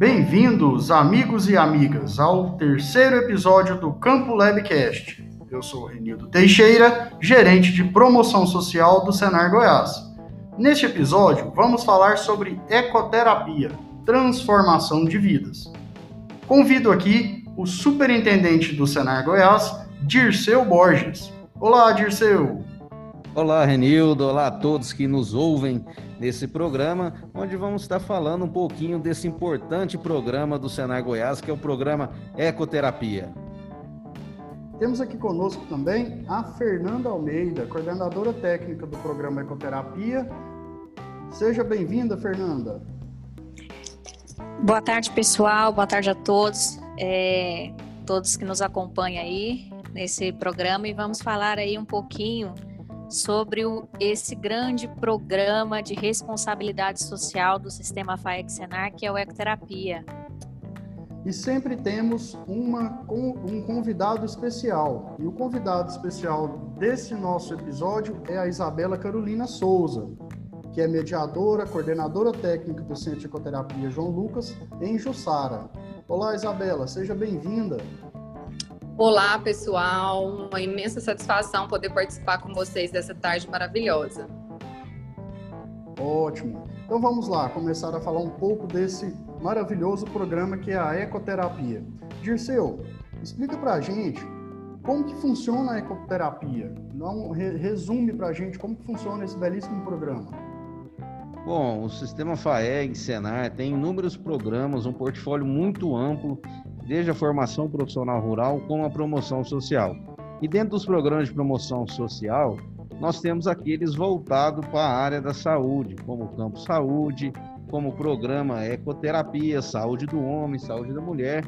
Bem-vindos, amigos e amigas, ao terceiro episódio do Campo Labcast. Eu sou Renildo Teixeira, gerente de promoção social do Senar Goiás. Neste episódio, vamos falar sobre ecoterapia, transformação de vidas. Convido aqui o superintendente do Senar Goiás, Dirceu Borges. Olá, Dirceu! Olá, Renildo. Olá a todos que nos ouvem nesse programa, onde vamos estar falando um pouquinho desse importante programa do Senar Goiás, que é o programa Ecoterapia. Temos aqui conosco também a Fernanda Almeida, coordenadora técnica do programa Ecoterapia. Seja bem-vinda, Fernanda. Boa tarde, pessoal. Boa tarde a todos, é, todos que nos acompanham aí nesse programa e vamos falar aí um pouquinho sobre o, esse grande programa de responsabilidade social do sistema FAEC Senar, que é o Ecoterapia. E sempre temos uma, um convidado especial. E o convidado especial desse nosso episódio é a Isabela Carolina Souza, que é mediadora, coordenadora técnica do Centro de Ecoterapia João Lucas, em Jussara. Olá, Isabela, seja bem-vinda. Olá, pessoal. Uma imensa satisfação poder participar com vocês dessa tarde maravilhosa. Ótimo. Então vamos lá, começar a falar um pouco desse maravilhoso programa que é a ecoterapia. Dirceu, explica pra gente como que funciona a ecoterapia. Não resume pra gente como que funciona esse belíssimo programa. Bom, o sistema FAEG, Senar, tem inúmeros programas, um portfólio muito amplo desde a formação profissional rural como a promoção social. E dentro dos programas de promoção social, nós temos aqueles voltados para a área da saúde, como o Campo Saúde, como o programa Ecoterapia, Saúde do Homem, Saúde da Mulher.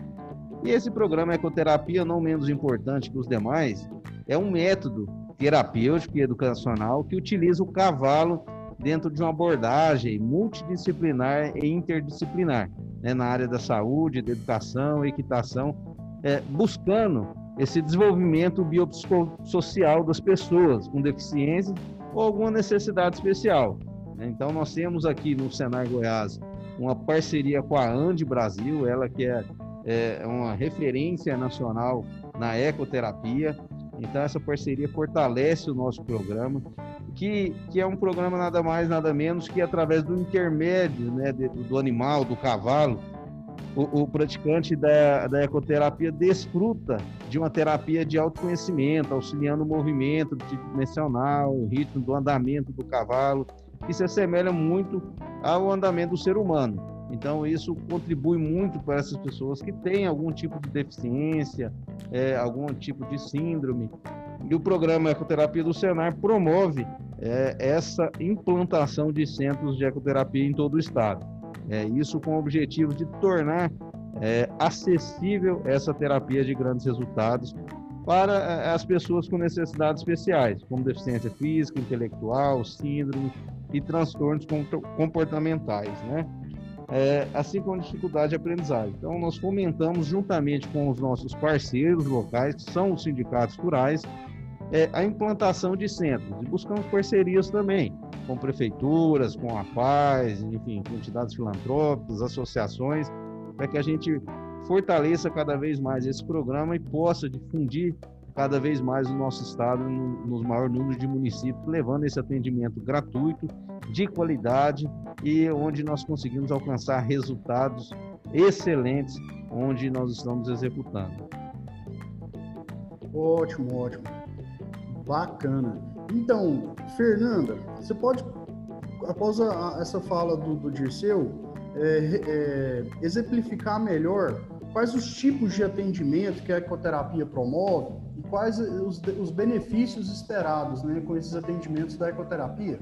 E esse programa Ecoterapia, não menos importante que os demais, é um método terapêutico e educacional que utiliza o cavalo dentro de uma abordagem multidisciplinar e interdisciplinar né, na área da saúde, da educação, equitação, é, buscando esse desenvolvimento biopsicossocial das pessoas com deficiência ou alguma necessidade especial. Né. Então, nós temos aqui no Senar Goiás uma parceria com a Ande Brasil, ela que é, é uma referência nacional na ecoterapia. Então, essa parceria fortalece o nosso programa que, que é um programa nada mais, nada menos que através do intermédio né, do animal, do cavalo, o, o, praticante da, da ecoterapia desfruta de uma terapia de autoconhecimento, auxiliando o movimento dimensional, o ritmo do andamento do cavalo, que se assemelha muito ao andamento do ser humano. Então, isso contribui muito para essas pessoas que têm algum tipo de deficiência, é, algum tipo de síndrome, e o programa Ecoterapia do Senar promove é, essa implantação de centros de ecoterapia em todo o estado. É, isso com o objetivo de tornar é, acessível essa terapia de grandes resultados para é, as pessoas com necessidades especiais, como deficiência física, intelectual, síndrome e transtornos comportamentais, né? É, assim como dificuldade de aprendizagem. Então, nós fomentamos, juntamente com os nossos parceiros locais, que são os sindicatos rurais, é, a implantação de centros e buscamos parcerias também com prefeituras, com a paz, enfim, com entidades filantrópicas, associações, para que a gente fortaleça cada vez mais esse programa e possa difundir cada vez mais o nosso estado no, nos maior número de municípios, levando esse atendimento gratuito, de qualidade e onde nós conseguimos alcançar resultados excelentes onde nós estamos executando. Ótimo, ótimo. Bacana. Então, Fernanda, você pode, após a, essa fala do, do Dirceu, é, é, exemplificar melhor quais os tipos de atendimento que a ecoterapia promove e quais os, os benefícios esperados né, com esses atendimentos da ecoterapia?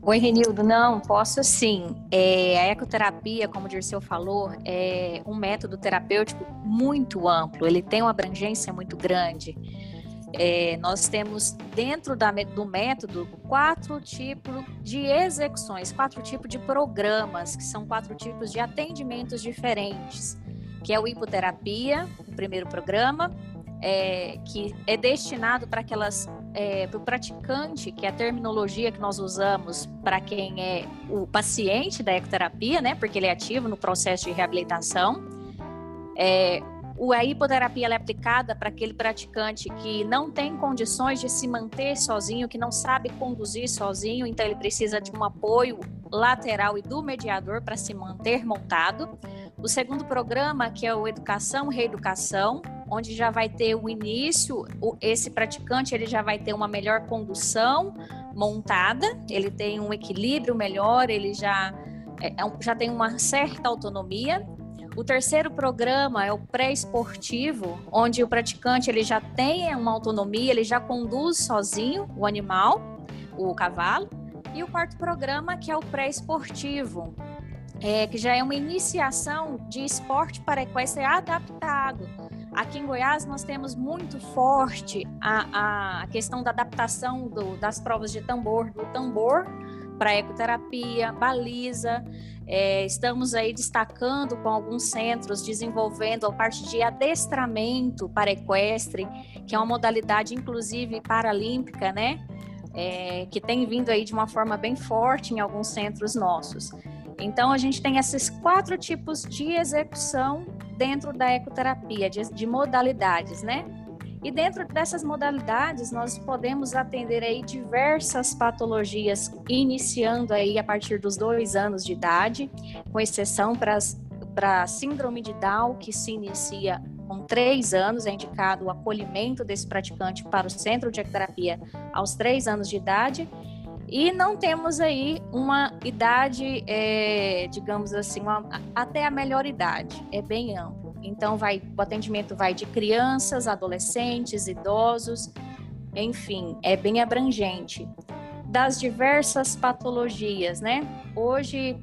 Oi, Renildo. Não, posso sim. É, a ecoterapia, como o Dirceu falou, é um método terapêutico muito amplo, ele tem uma abrangência muito grande. É, nós temos dentro da, do método quatro tipos de execuções, quatro tipos de programas, que são quatro tipos de atendimentos diferentes, que é o hipoterapia, o primeiro programa, é, que é destinado para aquelas é, o praticante, que é a terminologia que nós usamos para quem é o paciente da ecoterapia, né? Porque ele é ativo no processo de reabilitação. É, a hipoterapia é aplicada para aquele praticante que não tem condições de se manter sozinho, que não sabe conduzir sozinho, então ele precisa de um apoio lateral e do mediador para se manter montado. O segundo programa, que é o Educação Reeducação, onde já vai ter o início, esse praticante ele já vai ter uma melhor condução montada, ele tem um equilíbrio melhor, ele já, é, é já tem uma certa autonomia o terceiro programa é o pré-esportivo, onde o praticante ele já tem uma autonomia, ele já conduz sozinho o animal, o cavalo. E o quarto programa, que é o pré-esportivo, é, que já é uma iniciação de esporte para equestre adaptado. Aqui em Goiás nós temos muito forte a, a questão da adaptação do, das provas de tambor, do tambor para ecoterapia, baliza. É, estamos aí destacando com alguns centros, desenvolvendo a parte de adestramento para equestre, que é uma modalidade, inclusive, paralímpica, né? É, que tem vindo aí de uma forma bem forte em alguns centros nossos. Então, a gente tem esses quatro tipos de execução dentro da ecoterapia, de, de modalidades, né? E dentro dessas modalidades, nós podemos atender aí diversas patologias, iniciando aí a partir dos dois anos de idade, com exceção para a síndrome de Down, que se inicia com três anos, é indicado o acolhimento desse praticante para o centro de ecoterapia aos três anos de idade. E não temos aí uma idade, é, digamos assim, uma, até a melhor idade, é bem amplo. Então, vai, o atendimento vai de crianças, adolescentes, idosos, enfim, é bem abrangente. Das diversas patologias, né? Hoje,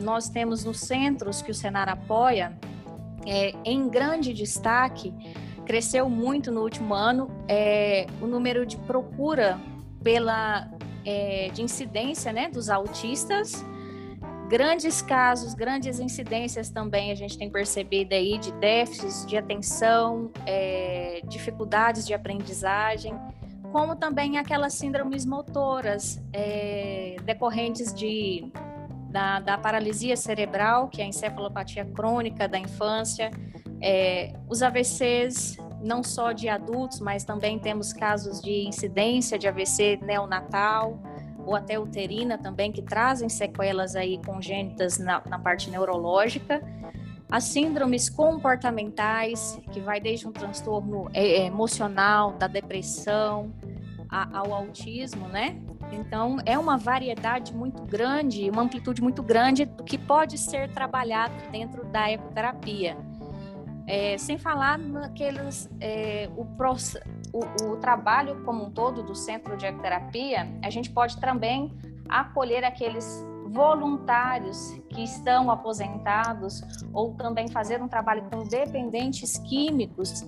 nós temos nos centros que o Senar apoia, é, em grande destaque, cresceu muito no último ano é, o número de procura pela é, de incidência né, dos autistas Grandes casos, grandes incidências também a gente tem percebido aí de déficits de atenção, é, dificuldades de aprendizagem, como também aquelas síndromes motoras é, decorrentes de, da, da, paralisia cerebral, que é a encefalopatia crônica da infância, é, os AVCs, não só de adultos, mas também temos casos de incidência de AVC neonatal, ou até uterina também, que trazem sequelas aí congênitas na, na parte neurológica. As síndromes comportamentais, que vai desde um transtorno é, é, emocional, da depressão, a, ao autismo, né? Então, é uma variedade muito grande, uma amplitude muito grande do que pode ser trabalhado dentro da ecoterapia. É, sem falar naqueles, é, o, o, o, trabalho como um todo do centro de ecoterapia, a gente pode também acolher aqueles voluntários que estão aposentados ou também fazer um trabalho com dependentes químicos,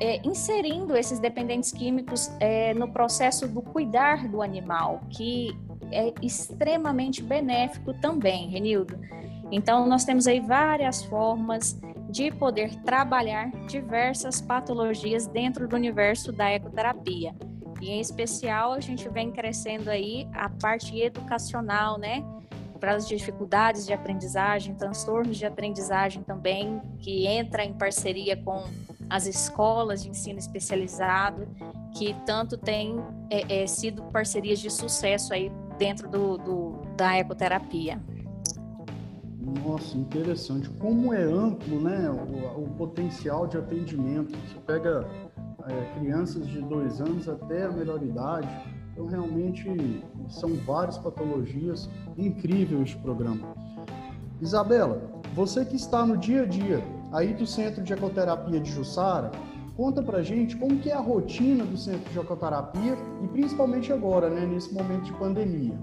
é, inserindo esses dependentes químicos é, no processo do cuidar do animal, que é extremamente benéfico também, Renildo. Então, nós temos aí várias formas de poder trabalhar diversas patologias dentro do universo da ecoterapia. E em especial a gente vem crescendo aí a parte educacional, né? Para as dificuldades de aprendizagem, transtornos de aprendizagem também, que entra em parceria com as escolas de ensino especializado, que tanto tem é, é, sido parcerias de sucesso aí dentro do, do da ecoterapia. Nossa, interessante. Como é amplo né, o, o potencial de atendimento. Você pega é, crianças de dois anos até a melhor idade. Então, realmente, são várias patologias. Incrível este programa. Isabela, você que está no dia a dia aí do Centro de Ecoterapia de Jussara, conta pra gente como que é a rotina do Centro de Ecoterapia e principalmente agora, né, nesse momento de pandemia.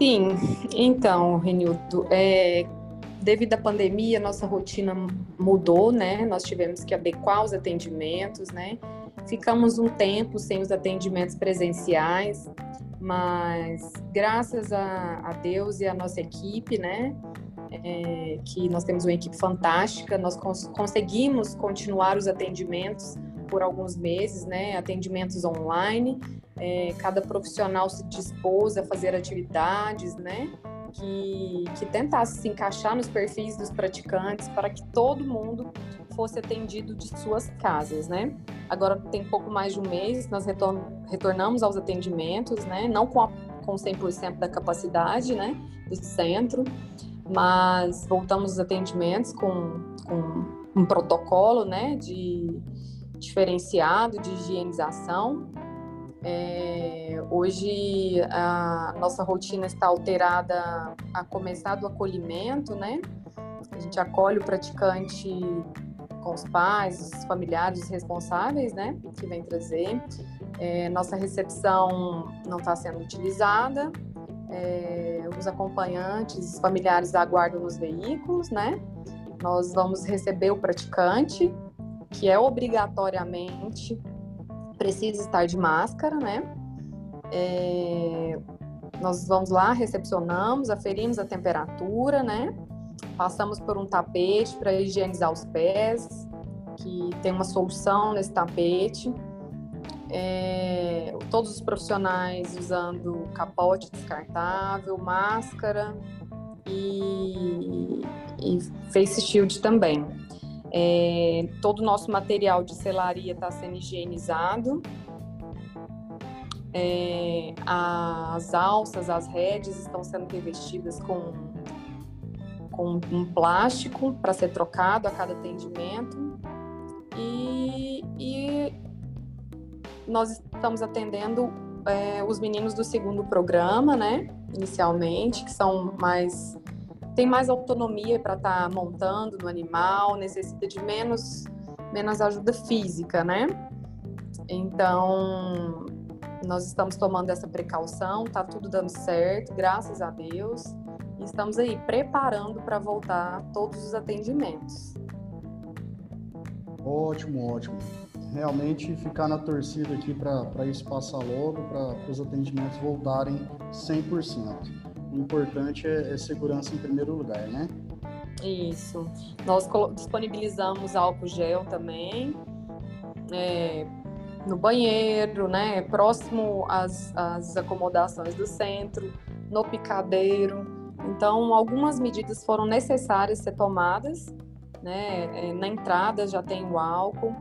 Sim, então, Renildo, é, devido à pandemia, nossa rotina mudou, né? Nós tivemos que adequar os atendimentos, né? Ficamos um tempo sem os atendimentos presenciais, mas graças a, a Deus e a nossa equipe, né? É, que nós temos uma equipe fantástica, nós cons conseguimos continuar os atendimentos por alguns meses, né, atendimentos online. É, cada profissional se dispôs a fazer atividades, né, que, que tentasse se encaixar nos perfis dos praticantes para que todo mundo fosse atendido de suas casas, né? Agora tem pouco mais de um mês, nós retornamos aos atendimentos, né? Não com, a, com 100% da capacidade, né, do centro, mas voltamos aos atendimentos com, com um protocolo, né, de diferenciado de higienização. É, hoje a nossa rotina está alterada a começar do acolhimento, né? A gente acolhe o praticante com os pais, os familiares responsáveis, né? Que vem trazer. É, nossa recepção não está sendo utilizada. É, os acompanhantes, os familiares aguardam nos veículos, né? Nós vamos receber o praticante, que é obrigatoriamente precisa estar de máscara, né? É, nós vamos lá, recepcionamos, aferimos a temperatura, né? Passamos por um tapete para higienizar os pés, que tem uma solução nesse tapete. É, todos os profissionais usando capote descartável, máscara e, e face shield também. É, todo o nosso material de selaria está sendo higienizado. É, as alças, as redes estão sendo revestidas com, com um plástico para ser trocado a cada atendimento. E, e nós estamos atendendo é, os meninos do segundo programa, né? Inicialmente, que são mais tem mais autonomia para estar tá montando no animal, necessita de menos, menos ajuda física, né? Então, nós estamos tomando essa precaução, tá tudo dando certo, graças a Deus. Estamos aí preparando para voltar todos os atendimentos. Ótimo, ótimo. Realmente ficar na torcida aqui para isso passar logo, para os atendimentos voltarem 100% o importante é, é segurança em primeiro lugar, né? Isso. Nós disponibilizamos álcool gel também é, no banheiro, né? Próximo às, às acomodações do centro, no picadeiro. Então, algumas medidas foram necessárias ser tomadas, né? É, na entrada já tem o álcool.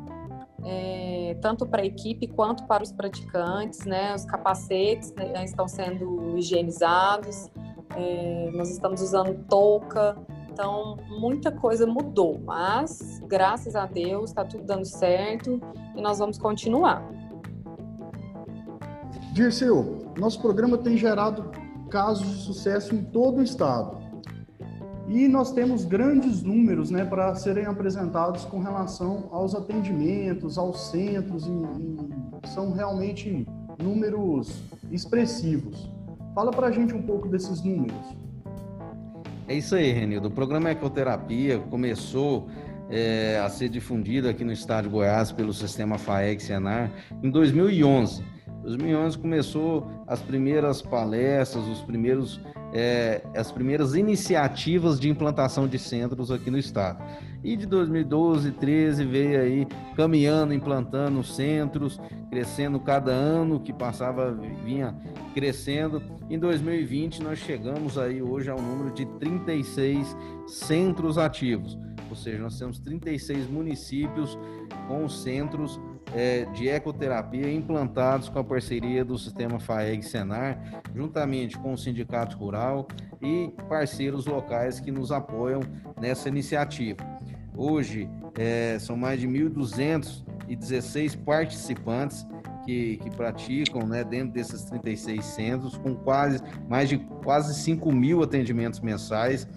É, tanto para a equipe quanto para os praticantes, né? Os capacetes né, estão sendo higienizados, é, nós estamos usando touca, então muita coisa mudou, mas graças a Deus está tudo dando certo e nós vamos continuar. Dirceu, nosso programa tem gerado casos de sucesso em todo o estado. E nós temos grandes números né, para serem apresentados com relação aos atendimentos, aos centros, e, e são realmente números expressivos. Fala para a gente um pouco desses números. É isso aí, Renildo. O programa Ecoterapia começou é, a ser difundido aqui no estado de Goiás pelo sistema FAEG Senar em 2011. 2011 começou as primeiras palestras, os primeiros, é, as primeiras iniciativas de implantação de centros aqui no estado. E de 2012, 13 veio aí caminhando, implantando centros, crescendo cada ano que passava vinha crescendo. Em 2020 nós chegamos aí hoje ao número de 36 centros ativos, ou seja, nós temos 36 municípios com centros é, de ecoterapia implantados com a parceria do sistema FAEG Senar, juntamente com o Sindicato Rural e parceiros locais que nos apoiam nessa iniciativa. Hoje é, são mais de 1.216 participantes que, que, praticam né, dentro desses 36 centros, com quase mais de quase 5 mil atendimentos mensais,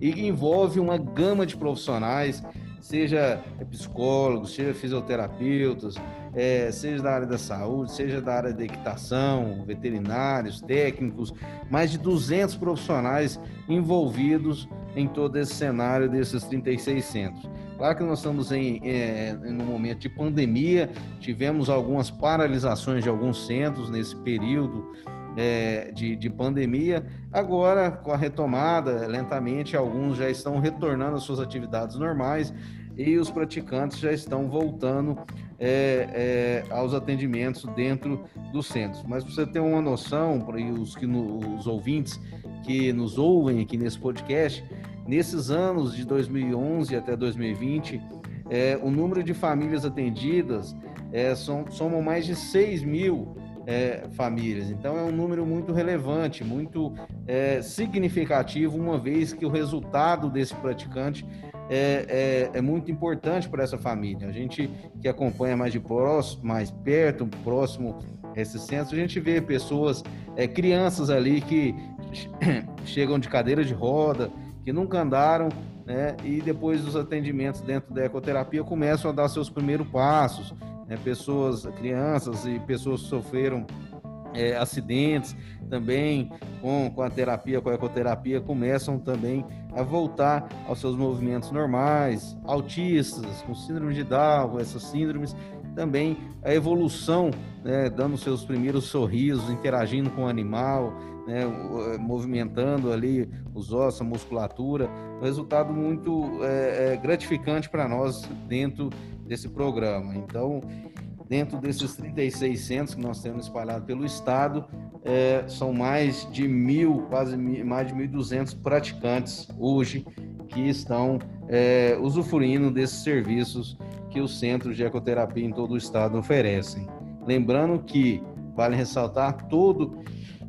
e envolve uma gama de profissionais seja psicólogos, seja fisioterapeutas, é, seja da área da saúde, seja da área da equitação, veterinários, técnicos, mais de 200 profissionais envolvidos em todo esse cenário desses 36 centros. Claro que nós estamos em, é, em um momento de pandemia, tivemos algumas paralisações de alguns centros nesse período é, de, de pandemia. Agora, com a retomada, lentamente, alguns já estão retornando às suas atividades normais e os praticantes já estão voltando é, é, aos atendimentos dentro dos centros. Mas para você ter uma noção, para os, que os ouvintes que nos ouvem aqui nesse podcast, nesses anos de 2011 até 2020, é, o número de famílias atendidas é, somam mais de 6 mil é, famílias. Então é um número muito relevante, muito é, significativo, uma vez que o resultado desse praticante é, é, é muito importante para essa família. A gente que acompanha mais de próximo, mais perto, próximo esse centro, a gente vê pessoas, é, crianças ali que chegam de cadeira de roda, que nunca andaram, né? E depois dos atendimentos dentro da ecoterapia começam a dar seus primeiros passos, né? Pessoas, crianças e pessoas que sofreram é, acidentes também com, com a terapia, com a ecoterapia, começam também a voltar aos seus movimentos normais, autistas, com síndrome de Down, essas síndromes, também a evolução, né, dando seus primeiros sorrisos, interagindo com o animal, né, movimentando ali os ossos, a musculatura, um resultado muito é, gratificante para nós dentro desse programa. Então, dentro desses 36 centros que nós temos espalhados pelo estado, é, são mais de mil, quase mais de 1.200 praticantes hoje que estão é, usufruindo desses serviços que os centros de ecoterapia em todo o estado oferecem. Lembrando que, vale ressaltar, todo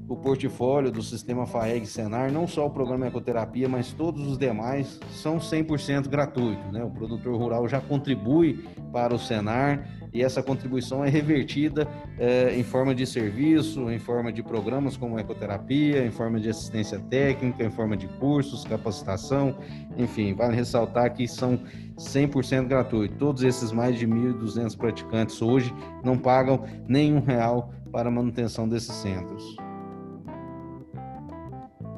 o portfólio do sistema FAEG Senar, não só o programa Ecoterapia, mas todos os demais são 100% gratuitos. Né? O produtor rural já contribui para o Senar e essa contribuição é revertida é, em forma de serviço, em forma de programas como ecoterapia, em forma de assistência técnica, em forma de cursos, capacitação, enfim, vale ressaltar que são 100% gratuitos. Todos esses mais de 1.200 praticantes hoje não pagam nenhum real para a manutenção desses centros.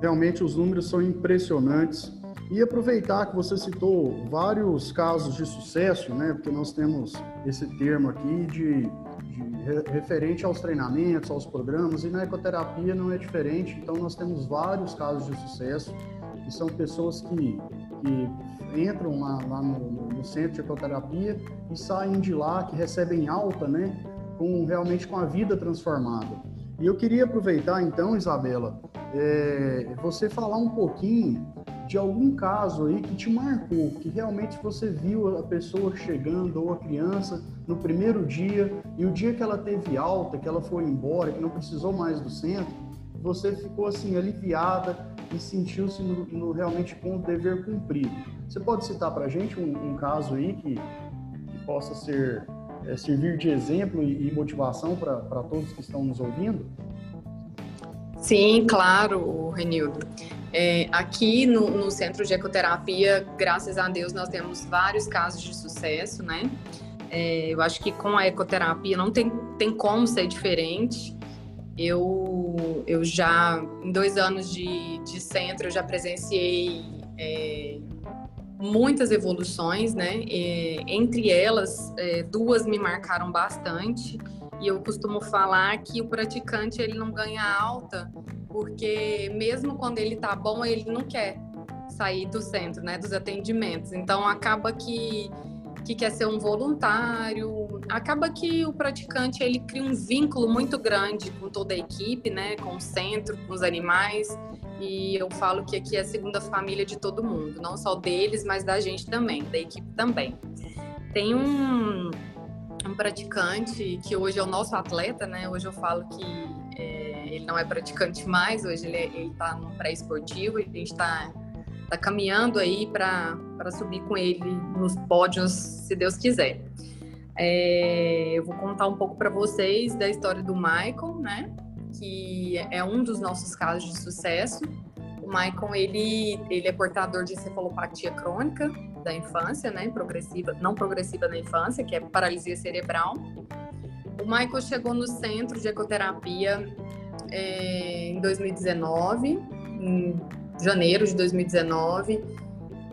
Realmente os números são impressionantes. E aproveitar que você citou vários casos de sucesso, né? Porque nós temos esse termo aqui de, de referente aos treinamentos, aos programas, e na ecoterapia não é diferente. Então nós temos vários casos de sucesso, que são pessoas que, que entram lá, lá no, no, centro de ecoterapia e saem de lá, que recebem alta, né? Com, realmente com a vida transformada. E eu queria aproveitar então, Isabela, é, você falar um pouquinho de algum caso aí que te marcou, que realmente você viu a pessoa chegando ou a criança no primeiro dia e o dia que ela teve alta, que ela foi embora, que não precisou mais do centro, você ficou assim aliviada e sentiu-se no, no, realmente com o dever cumprido. Você pode citar para gente um, um, caso aí que, que possa ser é, servir de exemplo e, e motivação para todos que estão nos ouvindo? Sim, claro, Renildo. É, aqui no, no, Centro de Ecoterapia, graças a Deus, nós temos vários casos de sucesso, né? É, eu acho que com a ecoterapia não tem, tem como ser diferente. Eu, eu já, em dois anos de, de centro, eu já presenciei é, muitas evoluções, né? entre elas, é, duas me marcaram bastante. E eu costumo falar que o praticante ele não ganha alta porque mesmo quando ele tá bom, ele não quer sair do centro, né, dos atendimentos. Então acaba que que quer ser um voluntário, acaba que o praticante ele cria um vínculo muito grande com toda a equipe, né, com o centro, com os animais. E eu falo que aqui é a segunda família de todo mundo, não só deles, mas da gente também, da equipe também. Tem um um praticante que hoje é o nosso atleta, né? Hoje eu falo que é, ele não é praticante mais, hoje ele está no pré-esportivo e a gente está tá caminhando aí para subir com ele nos pódios, se Deus quiser. É, eu vou contar um pouco para vocês da história do Michael, né? Que é um dos nossos casos de sucesso. Michael, ele, ele é portador de encefalopatia crônica, da infância, né? Progressiva, não progressiva na infância, que é paralisia cerebral. O Michael chegou no centro de ecoterapia é, em 2019, em janeiro de 2019.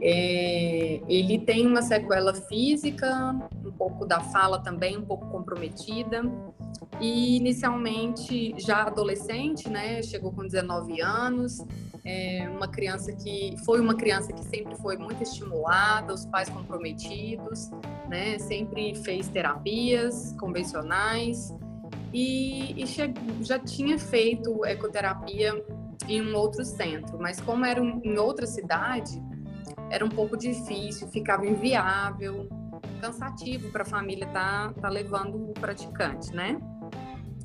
É, ele tem uma sequela física, um pouco da fala também, um pouco comprometida. E inicialmente, já adolescente, né? Chegou com 19 anos, é uma criança que foi uma criança que sempre foi muito estimulada, os pais comprometidos, né? Sempre fez terapias convencionais e, e já tinha feito ecoterapia em um outro centro, mas como era um, em outra cidade, era um pouco difícil, ficava inviável, cansativo para a família estar tá, tá levando o praticante, né?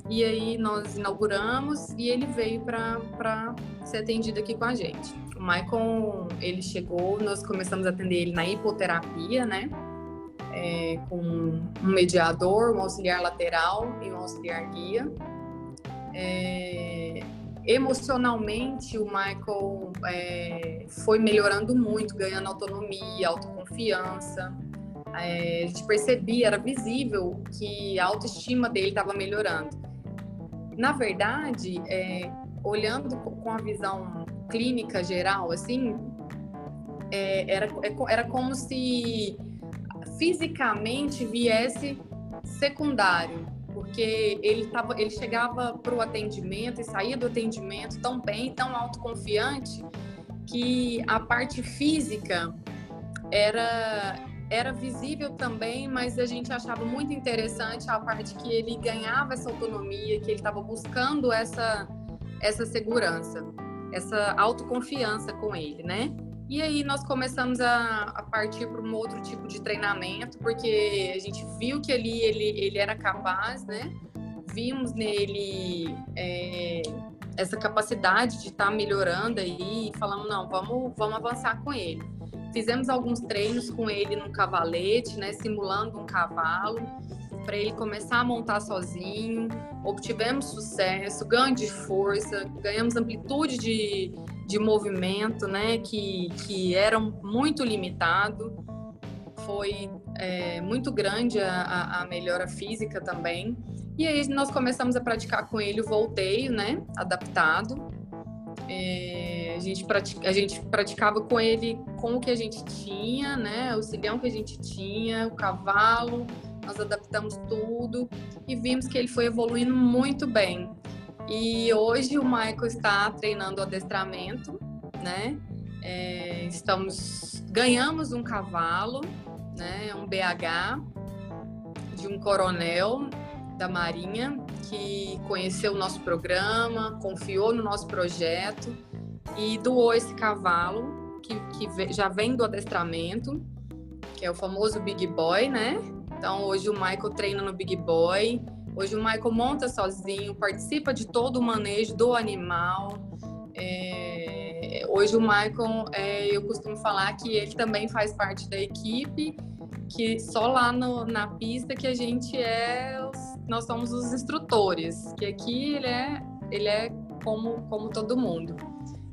E aí nós inauguramos e ele veio para ser atendido aqui com a gente. O Michael, ele chegou, nós começamos a atender ele na hipoterapia, né? É, com um mediador, um auxiliar lateral e um auxiliar guia. É, emocionalmente, o Michael é, foi melhorando muito, ganhando autonomia, autoconfiança. É, a gente percebia, era visível que a autoestima dele estava melhorando. Na verdade, é, olhando com a visão clínica geral, assim, é, era, é, era como se fisicamente viesse secundário, porque ele, tava, ele chegava para o atendimento e saía do atendimento tão bem, tão autoconfiante, que a parte física era era visível também, mas a gente achava muito interessante a parte que ele ganhava essa autonomia, que ele estava buscando essa essa segurança, essa autoconfiança com ele, né? E aí nós começamos a, a partir para um outro tipo de treinamento, porque a gente viu que ali ele, ele era capaz, né? Vimos nele é, essa capacidade de estar tá melhorando aí e falamos, não, vamos, vamos avançar com ele. Fizemos alguns treinos com ele no cavalete, né? Simulando um cavalo para ele começar a montar sozinho. Obtivemos sucesso, ganho de força, ganhamos amplitude de, de movimento, né? Que, que era muito limitado. Foi é, muito grande a, a melhora física também. E aí nós começamos a praticar com ele o volteio, né? Adaptado. É, a, gente pratica, a gente praticava com ele com o que a gente tinha, né? O cilhão que a gente tinha, o cavalo, nós adaptamos tudo e vimos que ele foi evoluindo muito bem. E hoje o Michael está treinando adestramento, né? É, estamos ganhamos um cavalo, né? Um BH de um coronel da Marinha que conheceu o nosso programa, confiou no nosso projeto e doou esse cavalo que, que já vem do adestramento, que é o famoso Big Boy, né? Então, hoje o Michael treina no Big Boy. Hoje o Michael monta sozinho, participa de todo o manejo do animal. É... Hoje o Michael, é, eu costumo falar que ele também faz parte da equipe, que só lá no, na pista que a gente é, nós somos os instrutores, que aqui ele é, ele é como, como todo mundo.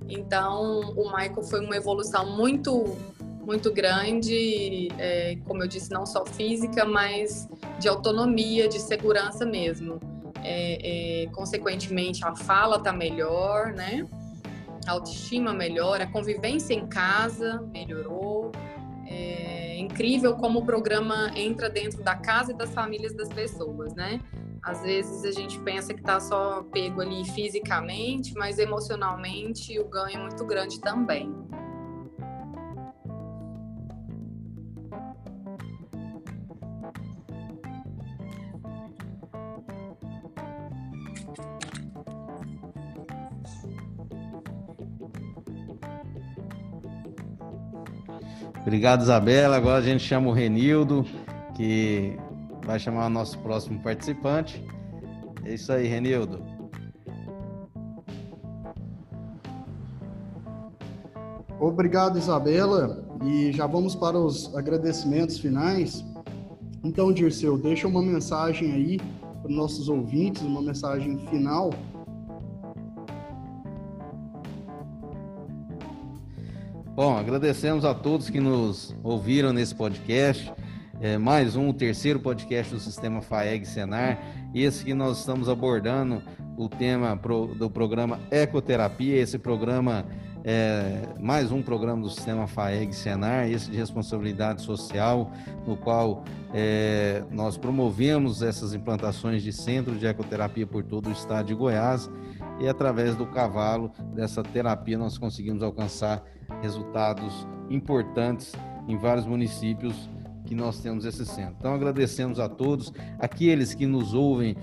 Então, o Michael foi uma evolução muito muito grande, é, como eu disse, não só física, mas de autonomia, de segurança mesmo. É, é, consequentemente, a fala está melhor, né? A autoestima melhora, a convivência em casa melhorou. Incrível como o programa entra dentro da casa e das famílias das pessoas, né? Às vezes a gente pensa que está só pego ali fisicamente, mas emocionalmente o ganho é muito grande também. Obrigado, Isabela. Agora a gente chama o Renildo, que vai chamar o nosso próximo participante. É isso aí, Renildo. Obrigado, Isabela. E já vamos para os agradecimentos finais. Então, Dirceu, deixa uma mensagem aí para os nossos ouvintes, uma mensagem final Bom, agradecemos a todos que nos ouviram nesse podcast. É, mais um, o terceiro podcast do Sistema FAEG Senar. Esse que nós estamos abordando o tema do programa Ecoterapia. Esse programa é mais um programa do Sistema FAEG Senar, esse de responsabilidade social, no qual é, nós promovemos essas implantações de centros de ecoterapia por todo o estado de Goiás e através do cavalo, dessa terapia, nós conseguimos alcançar resultados importantes em vários municípios que nós temos esse centro. Então agradecemos a todos, aqueles que nos ouvem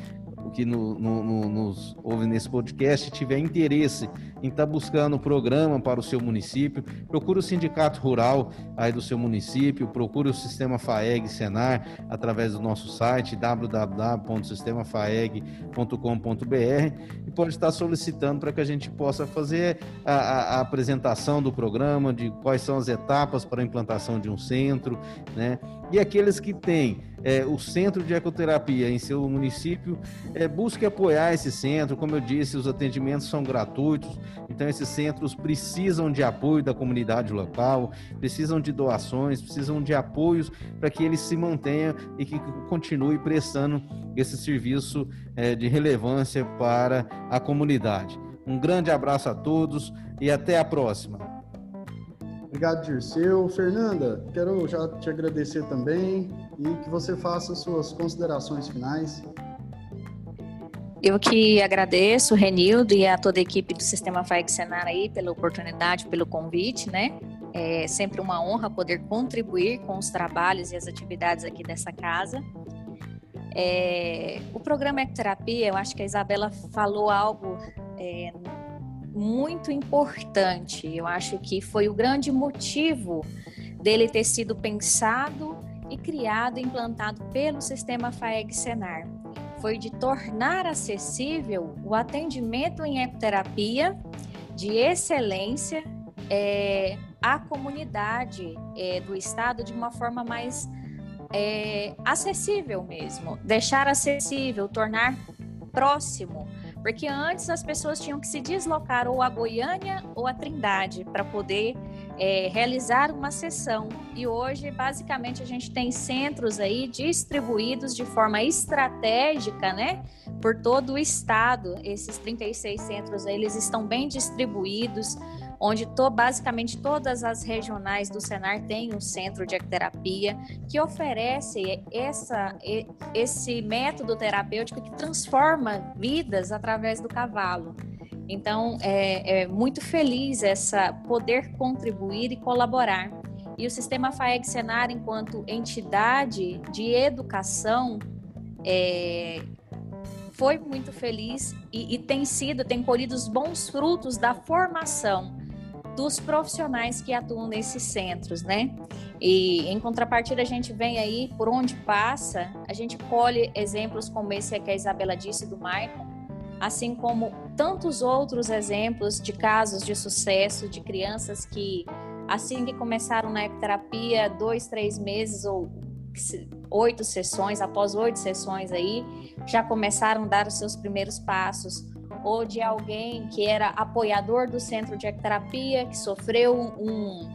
que no, no, no, nos ouve nesse podcast tiver interesse em estar tá buscando programa para o seu município, procure o sindicato rural aí do seu município, procure o sistema FAEG Senar através do nosso site www.sistemafaeg.com.br e pode estar solicitando para que a gente possa fazer a, a, a apresentação do programa, de quais são as etapas para a implantação de um centro, né? E aqueles que têm é, o centro de ecoterapia em seu município, é, busque apoiar esse centro. Como eu disse, os atendimentos são gratuitos, então esses centros precisam de apoio da comunidade local, precisam de doações, precisam de apoios para que eles se mantenham e que continue prestando esse serviço é, de relevância para a comunidade. Um grande abraço a todos e até a próxima. Obrigado, Dirceu. Fernanda, quero já te agradecer também e que você faça suas considerações finais. Eu que agradeço, Renildo, e a toda a equipe do Sistema FAEG Senar aí pela oportunidade, pelo convite, né? É sempre uma honra poder contribuir com os trabalhos e as atividades aqui dessa casa. É, o programa Ecoterapia, eu acho que a Isabela falou algo é, muito importante. Eu acho que foi o grande motivo dele ter sido pensado e criado implantado pelo sistema FAEG-Senar. Foi de tornar acessível o atendimento em ecoterapia de excelência é, à comunidade é, do estado de uma forma mais é, acessível mesmo. Deixar acessível, tornar próximo porque antes as pessoas tinham que se deslocar ou a Goiânia ou a Trindade para poder é, realizar uma sessão. E hoje, basicamente, a gente tem centros aí distribuídos de forma estratégica, né? Por todo o estado. Esses 36 centros aí, eles estão bem distribuídos onde to, basicamente todas as regionais do Senar têm um centro de ecoterapia que oferece essa, esse método terapêutico que transforma vidas através do cavalo. Então, é, é muito feliz essa poder contribuir e colaborar. E o Sistema FAEG Senar, enquanto entidade de educação, é, foi muito feliz e, e, tem sido, tem colhido os bons frutos da formação dos profissionais que atuam nesses centros, né? E em contrapartida, a gente vem aí, por onde passa, a gente colhe exemplos como esse que a Isabela disse do Maicon, assim como tantos outros exemplos de casos de sucesso de crianças que, assim que começaram na ecoterapia, dois, três meses ou oito sessões, após oito sessões aí, já começaram a dar os seus primeiros passos, ou de alguém que era apoiador do centro de ecoterapia, que sofreu um,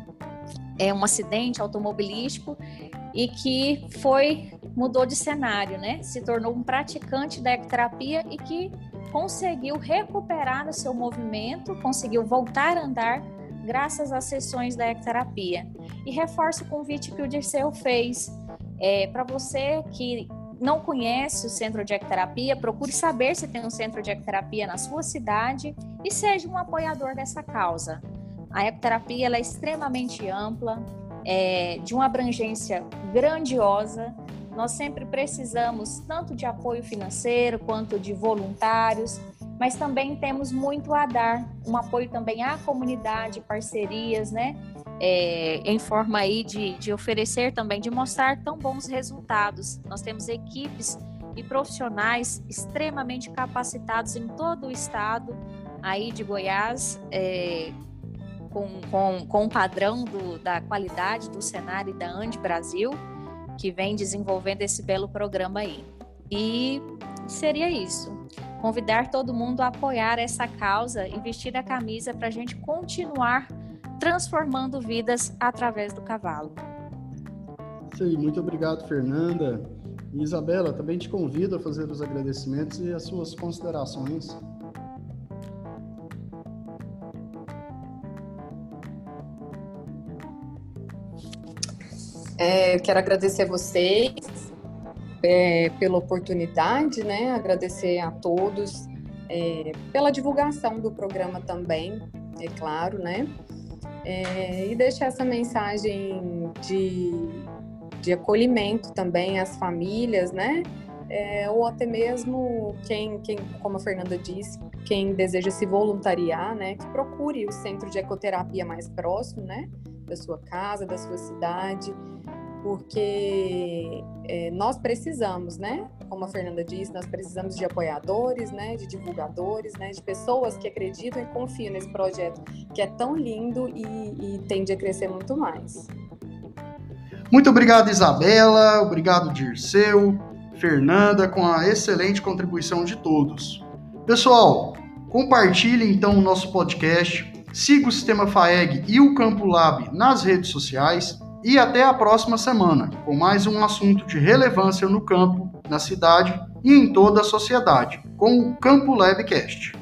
é, um acidente automobilístico e que foi mudou de cenário, né? Se tornou um praticante da ecoterapia e que conseguiu recuperar o seu movimento, conseguiu voltar a andar graças às sessões da ecoterapia. E reforço o convite que o Dirceu fez é, para você que não conhece o centro de ecoterapia, procure saber se tem um centro de ecoterapia na sua cidade e seja um apoiador dessa causa. A ecoterapia é extremamente ampla, é, de uma abrangência grandiosa. Nós sempre precisamos tanto de apoio financeiro quanto de voluntários, mas também temos muito a dar, um apoio também à comunidade, parcerias, né? é, em forma aí de, de oferecer também, de mostrar tão bons resultados. Nós temos equipes e profissionais extremamente capacitados em todo o estado aí de Goiás, é, com, com, com o padrão do, da qualidade do cenário da Ande Brasil, que vem desenvolvendo esse belo programa aí. E seria isso. Convidar todo mundo a apoiar essa causa e vestir a camisa para a gente continuar transformando vidas através do cavalo. Isso aí, muito obrigado, Fernanda. Isabela, também te convido a fazer os agradecimentos e as suas considerações. É, quero agradecer a vocês é, pela oportunidade, né? Agradecer a todos é, pela divulgação do programa também, é claro, né? É, e deixar essa mensagem de de acolhimento também às famílias, né? É, ou até mesmo quem, quem, como a Fernanda disse, quem deseja se voluntariar, né, que procure o centro de ecoterapia mais próximo, né, da sua casa, da sua cidade, porque é, nós precisamos, né? Como a Fernanda disse, nós precisamos de apoiadores, né? De divulgadores, né? De pessoas que acreditam e confiam nesse projeto que é tão lindo e, e tende a crescer muito mais. Muito obrigado, Isabela. Obrigado, Dirceu, Fernanda, com a excelente contribuição de todos. Pessoal, compartilhe então o nosso podcast, siga o Sistema FAEG e o Campo Lab nas redes sociais e até a próxima semana com mais um assunto de relevância no campo, na cidade e em toda a sociedade, com o Campo Labcast.